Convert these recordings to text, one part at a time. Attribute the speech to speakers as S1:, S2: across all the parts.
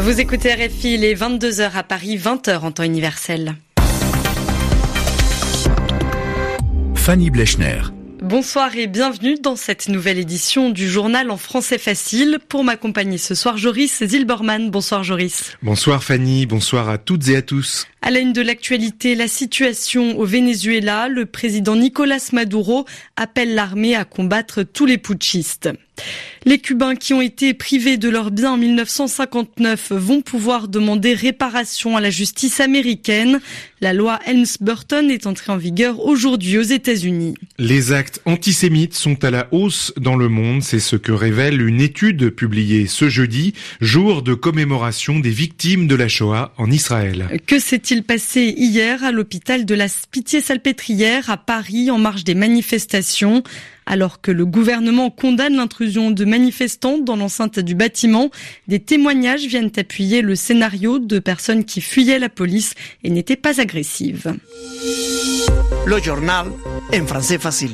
S1: Vous écoutez RFI, il est 22h à Paris, 20h en temps universel.
S2: Fanny Blechner.
S1: Bonsoir et bienvenue dans cette nouvelle édition du journal en français facile. Pour m'accompagner ce soir, Joris Zilberman. Bonsoir Joris.
S3: Bonsoir Fanny, bonsoir à toutes et à tous.
S1: À la une de l'actualité, la situation au Venezuela, le président Nicolas Maduro appelle l'armée à combattre tous les putschistes. Les Cubains qui ont été privés de leurs biens en 1959 vont pouvoir demander réparation à la justice américaine. La loi Helms-Burton est entrée en vigueur aujourd'hui aux États-Unis.
S3: Les actes antisémites sont à la hausse dans le monde, c'est ce que révèle une étude publiée ce jeudi, jour de commémoration des victimes de la Shoah en Israël.
S1: Que s'est-il passé hier à l'hôpital de la Pitié-Salpêtrière à Paris en marge des manifestations? Alors que le gouvernement condamne l'intrusion de manifestants dans l'enceinte du bâtiment, des témoignages viennent appuyer le scénario de personnes qui fuyaient la police et n'étaient pas agressives.
S4: Le journal en français facile.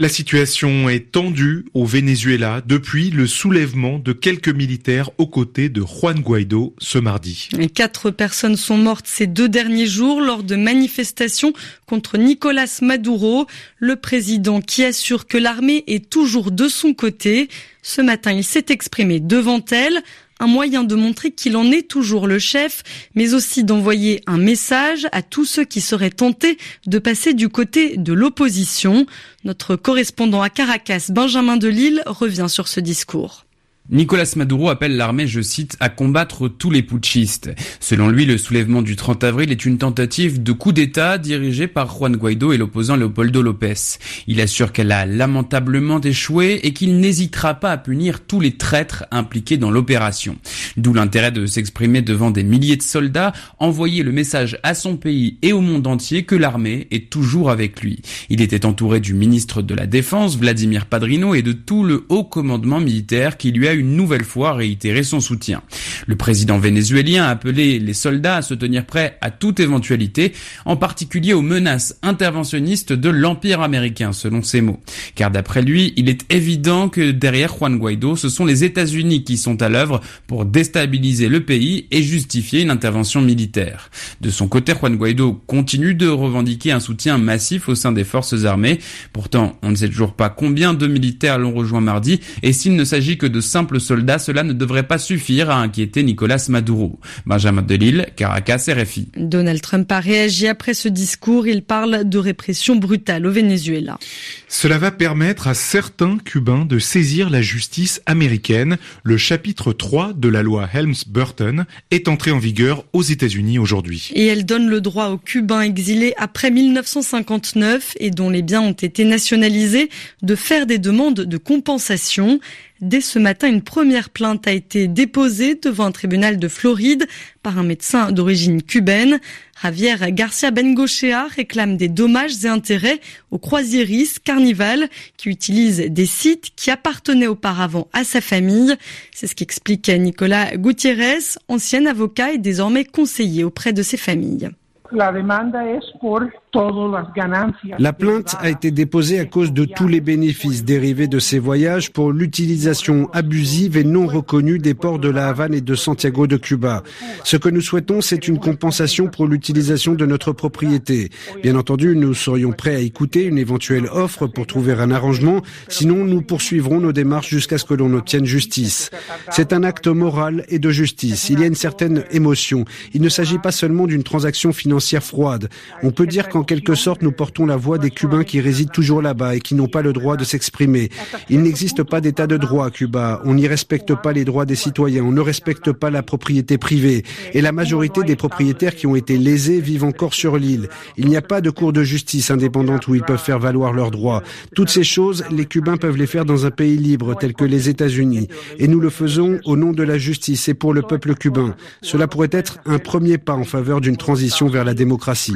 S3: La situation est tendue au Venezuela depuis le soulèvement de quelques militaires aux côtés de Juan Guaido ce mardi.
S1: quatre personnes sont mortes ces deux derniers jours lors de manifestations contre Nicolas Maduro, le président qui assure que l'armée est toujours de son côté. Ce matin, il s'est exprimé devant elle un moyen de montrer qu'il en est toujours le chef, mais aussi d'envoyer un message à tous ceux qui seraient tentés de passer du côté de l'opposition. Notre correspondant à Caracas, Benjamin Delille, revient sur ce discours.
S5: Nicolas Maduro appelle l'armée, je cite, à combattre tous les putschistes. Selon lui, le soulèvement du 30 avril est une tentative de coup d'État dirigée par Juan Guaido et l'opposant Leopoldo Lopez. Il assure qu'elle a lamentablement échoué et qu'il n'hésitera pas à punir tous les traîtres impliqués dans l'opération. D'où l'intérêt de s'exprimer devant des milliers de soldats, envoyer le message à son pays et au monde entier que l'armée est toujours avec lui. Il était entouré du ministre de la Défense, Vladimir Padrino, et de tout le haut commandement militaire qui lui a une nouvelle fois réitéré son soutien. Le président vénézuélien a appelé les soldats à se tenir prêts à toute éventualité, en particulier aux menaces interventionnistes de l'Empire américain, selon ses mots. Car d'après lui, il est évident que derrière Juan Guaido, ce sont les États-Unis qui sont à l'œuvre pour déstabiliser le pays et justifier une intervention militaire. De son côté, Juan Guaido continue de revendiquer un soutien massif au sein des forces armées. Pourtant, on ne sait toujours pas combien de militaires l'ont rejoint mardi et s'il ne s'agit que de simples simple soldat, cela ne devrait pas suffire à inquiéter Nicolas Maduro. Benjamin Delille, Caracas, RFI.
S1: Donald Trump a réagi après ce discours. Il parle de répression brutale au Venezuela.
S3: Cela va permettre à certains Cubains de saisir la justice américaine. Le chapitre 3 de la loi Helms-Burton est entré en vigueur aux États-Unis aujourd'hui.
S1: Et elle donne le droit aux Cubains exilés après 1959 et dont les biens ont été nationalisés de faire des demandes de compensation. Dès ce matin, une première plainte a été déposée devant un tribunal de Floride par un médecin d'origine cubaine. Javier Garcia Bengochea réclame des dommages et intérêts aux croisiéristes Carnival qui utilisent des sites qui appartenaient auparavant à sa famille. C'est ce qu'explique Nicolas Gutiérrez, ancien avocat et désormais conseiller auprès de ses familles.
S6: La demande est pour
S7: la plainte a été déposée à cause de tous les bénéfices dérivés de ces voyages pour l'utilisation abusive et non reconnue des ports de la Havane et de Santiago de Cuba. Ce que nous souhaitons, c'est une compensation pour l'utilisation de notre propriété. Bien entendu, nous serions prêts à écouter une éventuelle offre pour trouver un arrangement, sinon nous poursuivrons nos démarches jusqu'à ce que l'on obtienne justice. C'est un acte moral et de justice. Il y a une certaine émotion. Il ne s'agit pas seulement d'une transaction financière froide. On peut dire qu'en en quelque sorte, nous portons la voix des Cubains qui résident toujours là-bas et qui n'ont pas le droit de s'exprimer. Il n'existe pas d'état de droit à Cuba. On n'y respecte pas les droits des citoyens. On ne respecte pas la propriété privée. Et la majorité des propriétaires qui ont été lésés vivent encore sur l'île. Il n'y a pas de cour de justice indépendante où ils peuvent faire valoir leurs droits. Toutes ces choses, les Cubains peuvent les faire dans un pays libre tel que les États-Unis. Et nous le faisons au nom de la justice et pour le peuple cubain. Cela pourrait être un premier pas en faveur d'une transition vers la démocratie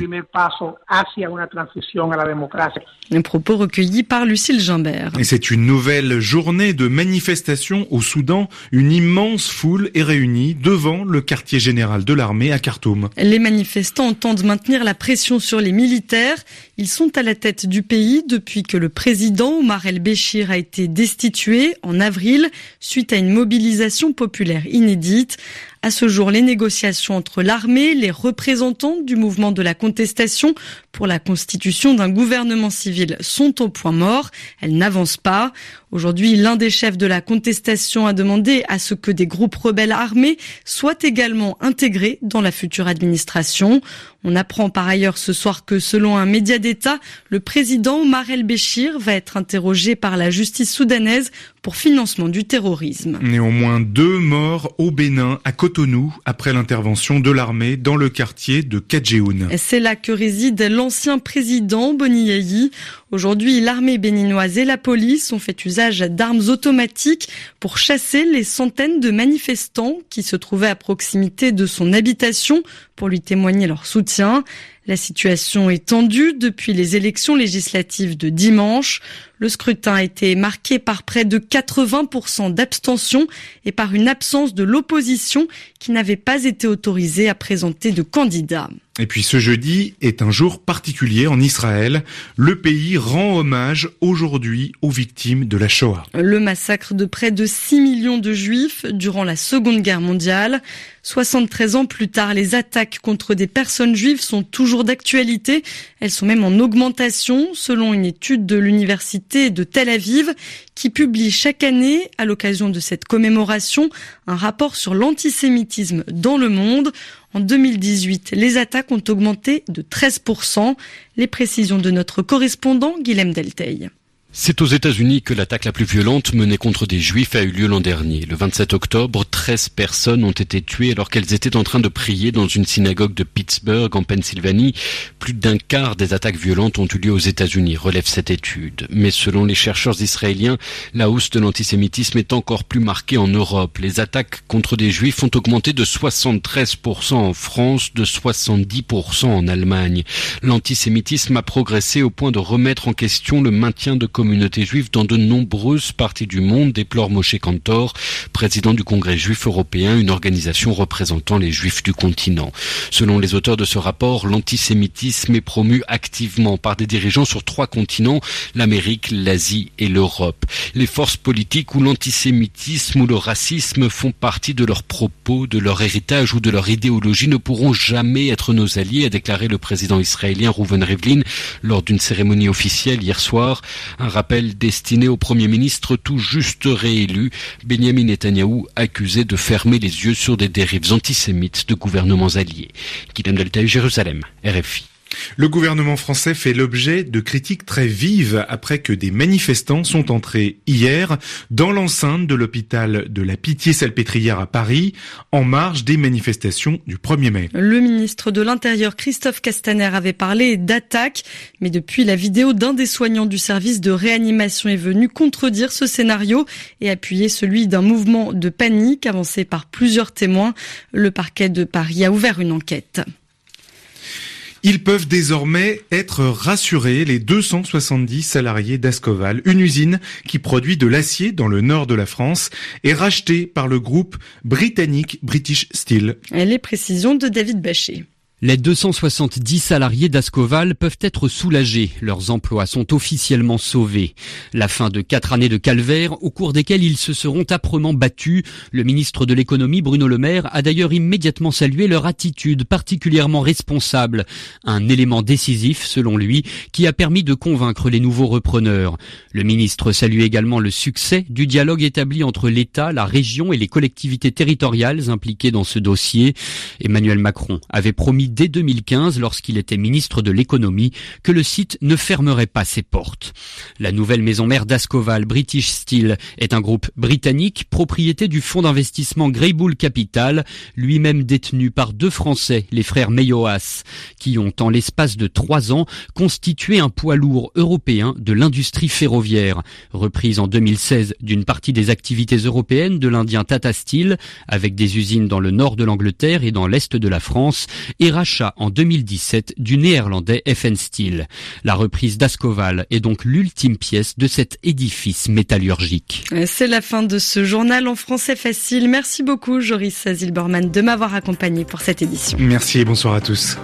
S6: la.
S1: Un propos recueilli par Lucille Gimbert.
S3: Et c'est une nouvelle journée de manifestation au Soudan. Une immense foule est réunie devant le quartier général de l'armée à Khartoum.
S1: Les manifestants entendent maintenir la pression sur les militaires. Ils sont à la tête du pays depuis que le président Omar el-Béchir a été destitué en avril suite à une mobilisation populaire inédite. À ce jour, les négociations entre l'armée, les représentants du mouvement de la contestation pour la constitution d'un gouvernement civil sont au point mort. Elles n'avancent pas. Aujourd'hui, l'un des chefs de la contestation a demandé à ce que des groupes rebelles armés soient également intégrés dans la future administration. On apprend par ailleurs ce soir que selon un média d'État, le président Omar el-Béchir va être interrogé par la justice soudanaise pour financement du terrorisme.
S3: Néanmoins, deux morts au Bénin, à Cotonou, après l'intervention de l'armée dans le quartier de Kadjeoun.
S1: C'est là que réside l'ancien président Boni Aujourd'hui, l'armée béninoise et la police ont fait usage d'armes automatiques pour chasser les centaines de manifestants qui se trouvaient à proximité de son habitation pour lui témoigner leur soutien. La situation est tendue depuis les élections législatives de dimanche. Le scrutin a été marqué par près de 80% d'abstention et par une absence de l'opposition qui n'avait pas été autorisée à présenter de candidats.
S3: Et puis ce jeudi est un jour particulier en Israël. Le pays rend hommage aujourd'hui aux victimes de la Shoah.
S1: Le massacre de près de 6 millions de juifs durant la Seconde Guerre mondiale. 73 ans plus tard, les attaques contre des personnes juives sont toujours d'actualité. Elles sont même en augmentation selon une étude de l'université de Tel Aviv qui publie chaque année, à l'occasion de cette commémoration, un rapport sur l'antisémitisme dans le monde. En 2018, les attaques ont augmenté de 13%. Les précisions de notre correspondant Guilhem Delteil.
S8: C'est aux États-Unis que l'attaque la plus violente menée contre des Juifs a eu lieu l'an dernier. Le 27 octobre, 13 personnes ont été tuées alors qu'elles étaient en train de prier dans une synagogue de Pittsburgh, en Pennsylvanie. Plus d'un quart des attaques violentes ont eu lieu aux États-Unis, relève cette étude. Mais selon les chercheurs israéliens, la hausse de l'antisémitisme est encore plus marquée en Europe. Les attaques contre des Juifs ont augmenté de 73% en France, de 70% en Allemagne. L'antisémitisme a progressé au point de remettre en question le maintien de communauté juive dans de nombreuses parties du monde, déplore Moshe Kantor, président du Congrès juif européen, une organisation représentant les juifs du continent. Selon les auteurs de ce rapport, l'antisémitisme est promu activement par des dirigeants sur trois continents, l'Amérique, l'Asie et l'Europe. Les forces politiques où l'antisémitisme ou le racisme font partie de leurs propos, de leur héritage ou de leur idéologie ne pourront jamais être nos alliés, a déclaré le président israélien Reuven Rivlin lors d'une cérémonie officielle hier soir. Rappel destiné au Premier ministre tout juste réélu, Benjamin Netanyahou, accusé de fermer les yeux sur des dérives antisémites de gouvernements alliés. Guillaume Delta, Jérusalem, RFI.
S3: Le gouvernement français fait l'objet de critiques très vives après que des manifestants sont entrés hier dans l'enceinte de l'hôpital de la Pitié-Salpêtrière à Paris en marge des manifestations du 1er mai.
S1: Le ministre de l'Intérieur Christophe Castaner avait parlé d'attaque, mais depuis la vidéo d'un des soignants du service de réanimation est venu contredire ce scénario et appuyer celui d'un mouvement de panique avancé par plusieurs témoins. Le parquet de Paris a ouvert une enquête.
S3: Ils peuvent désormais être rassurés, les 270 salariés d'Ascoval, une usine qui produit de l'acier dans le nord de la France, est rachetée par le groupe britannique British Steel.
S1: Les précisions de David Bachet.
S9: Les 270 salariés d'Ascoval peuvent être soulagés. Leurs emplois sont officiellement sauvés. La fin de quatre années de calvaire au cours desquelles ils se seront âprement battus. Le ministre de l'économie, Bruno Le Maire, a d'ailleurs immédiatement salué leur attitude particulièrement responsable. Un élément décisif, selon lui, qui a permis de convaincre les nouveaux repreneurs. Le ministre salue également le succès du dialogue établi entre l'État, la région et les collectivités territoriales impliquées dans ce dossier. Emmanuel Macron avait promis dès 2015, lorsqu'il était ministre de l'économie, que le site ne fermerait pas ses portes. La nouvelle maison mère d'Ascoval, British Steel, est un groupe britannique, propriété du fonds d'investissement Greybull Capital, lui-même détenu par deux Français, les frères Meyoas, qui ont, en l'espace de trois ans, constitué un poids lourd européen de l'industrie ferroviaire. Reprise en 2016 d'une partie des activités européennes de l'Indien Tata Steel, avec des usines dans le nord de l'Angleterre et dans l'est de la France, rachat en 2017 du néerlandais FN Steel. La reprise d'Ascoval est donc l'ultime pièce de cet édifice métallurgique.
S1: C'est la fin de ce journal en français facile. Merci beaucoup Joris Zilberman de m'avoir accompagné pour cette édition.
S3: Merci et bonsoir à tous.